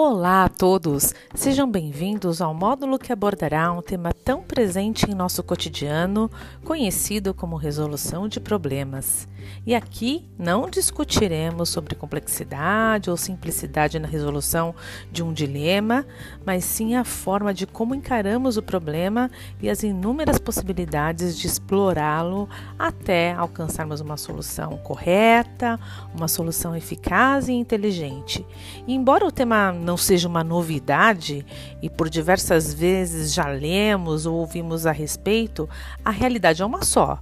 Olá a todos! Sejam bem-vindos ao módulo que abordará um tema tão presente em nosso cotidiano, conhecido como resolução de problemas. E aqui não discutiremos sobre complexidade ou simplicidade na resolução de um dilema, mas sim a forma de como encaramos o problema e as inúmeras possibilidades de explorá-lo até alcançarmos uma solução correta, uma solução eficaz e inteligente. E embora o tema não seja uma novidade e por diversas vezes já lemos ou ouvimos a respeito, a realidade é uma só.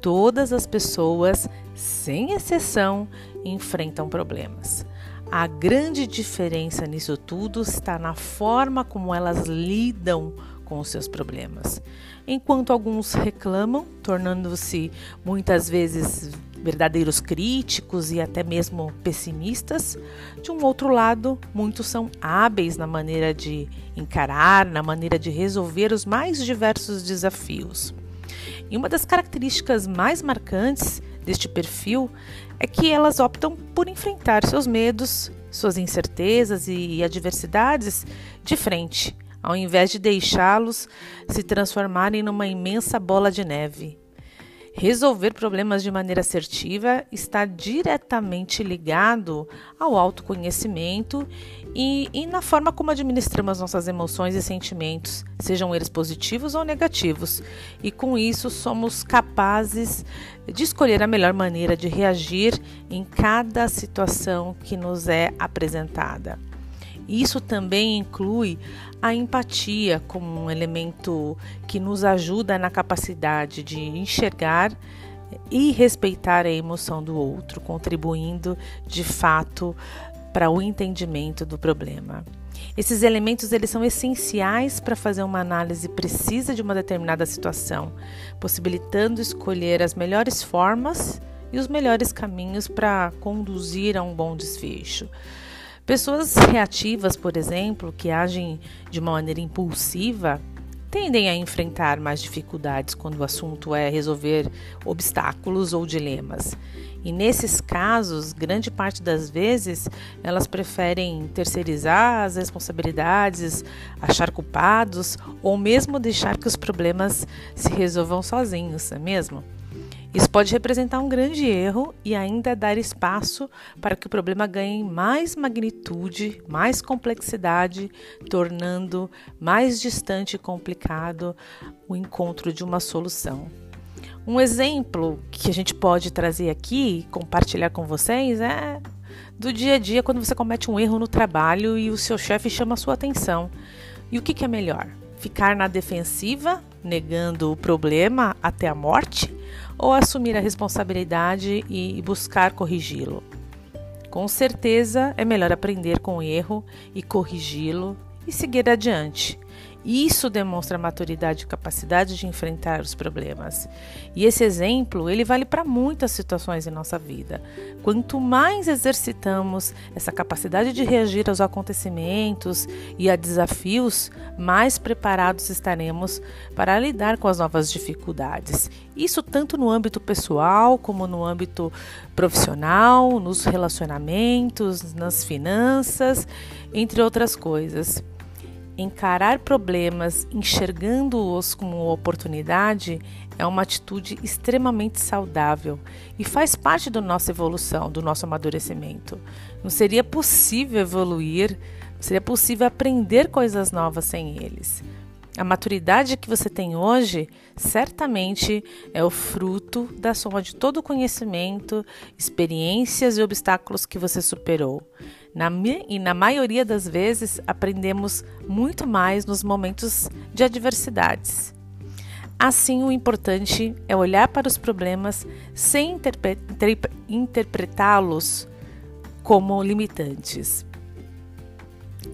Todas as pessoas, sem exceção, enfrentam problemas. A grande diferença nisso tudo está na forma como elas lidam com os seus problemas. Enquanto alguns reclamam, tornando-se muitas vezes verdadeiros críticos e até mesmo pessimistas. De um outro lado, muitos são hábeis na maneira de encarar, na maneira de resolver os mais diversos desafios. E uma das características mais marcantes deste perfil é que elas optam por enfrentar seus medos, suas incertezas e adversidades de frente, ao invés de deixá-los se transformarem numa imensa bola de neve. Resolver problemas de maneira assertiva está diretamente ligado ao autoconhecimento e, e, na forma como administramos nossas emoções e sentimentos, sejam eles positivos ou negativos. E com isso somos capazes de escolher a melhor maneira de reagir em cada situação que nos é apresentada. Isso também inclui a empatia como um elemento que nos ajuda na capacidade de enxergar e respeitar a emoção do outro, contribuindo de fato para o entendimento do problema. Esses elementos eles são essenciais para fazer uma análise precisa de uma determinada situação, possibilitando escolher as melhores formas e os melhores caminhos para conduzir a um bom desfecho. Pessoas reativas, por exemplo, que agem de uma maneira impulsiva, tendem a enfrentar mais dificuldades quando o assunto é resolver obstáculos ou dilemas. E nesses casos, grande parte das vezes, elas preferem terceirizar as responsabilidades, achar culpados ou mesmo deixar que os problemas se resolvam sozinhos, não é mesmo? Isso pode representar um grande erro e ainda dar espaço para que o problema ganhe mais magnitude, mais complexidade, tornando mais distante e complicado o encontro de uma solução. Um exemplo que a gente pode trazer aqui, compartilhar com vocês, é do dia a dia quando você comete um erro no trabalho e o seu chefe chama a sua atenção. E o que, que é melhor? Ficar na defensiva, negando o problema até a morte? ou assumir a responsabilidade e buscar corrigi-lo. Com certeza é melhor aprender com o erro e corrigi-lo e seguir adiante. Isso demonstra maturidade e capacidade de enfrentar os problemas. E esse exemplo, ele vale para muitas situações em nossa vida. Quanto mais exercitamos essa capacidade de reagir aos acontecimentos e a desafios, mais preparados estaremos para lidar com as novas dificuldades. Isso tanto no âmbito pessoal como no âmbito profissional, nos relacionamentos, nas finanças, entre outras coisas. Encarar problemas enxergando-os como oportunidade é uma atitude extremamente saudável e faz parte da nossa evolução, do nosso amadurecimento. Não seria possível evoluir, não seria possível aprender coisas novas sem eles. A maturidade que você tem hoje certamente é o fruto da soma de todo o conhecimento, experiências e obstáculos que você superou. Na, e na maioria das vezes aprendemos muito mais nos momentos de adversidades. Assim, o importante é olhar para os problemas sem interpretá-los como limitantes.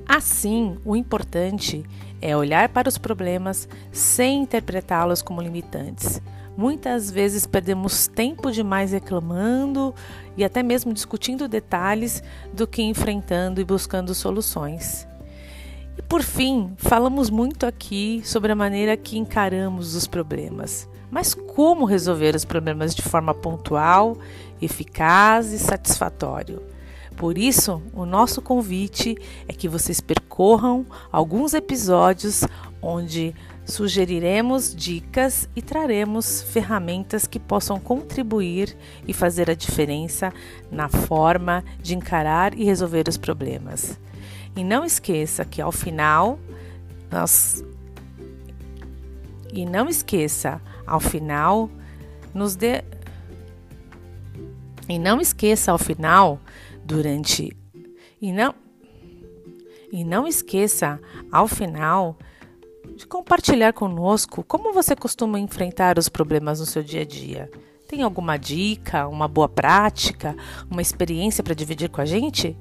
Assim, o importante é olhar para os problemas sem interpretá-los como limitantes. Muitas vezes perdemos tempo demais reclamando e até mesmo discutindo detalhes do que enfrentando e buscando soluções. E por fim, falamos muito aqui sobre a maneira que encaramos os problemas. Mas como resolver os problemas de forma pontual, eficaz e satisfatório? Por isso, o nosso convite é que vocês percorram alguns episódios onde sugeriremos dicas e traremos ferramentas que possam contribuir e fazer a diferença na forma de encarar e resolver os problemas. E não esqueça que ao final nós e não esqueça, ao final nos dê e não esqueça ao final durante e não e não esqueça ao final de compartilhar conosco como você costuma enfrentar os problemas no seu dia a dia. Tem alguma dica, uma boa prática, uma experiência para dividir com a gente?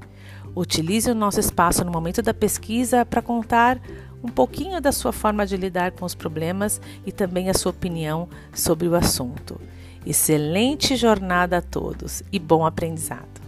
Utilize o nosso espaço no momento da pesquisa para contar um pouquinho da sua forma de lidar com os problemas e também a sua opinião sobre o assunto. Excelente jornada a todos e bom aprendizado!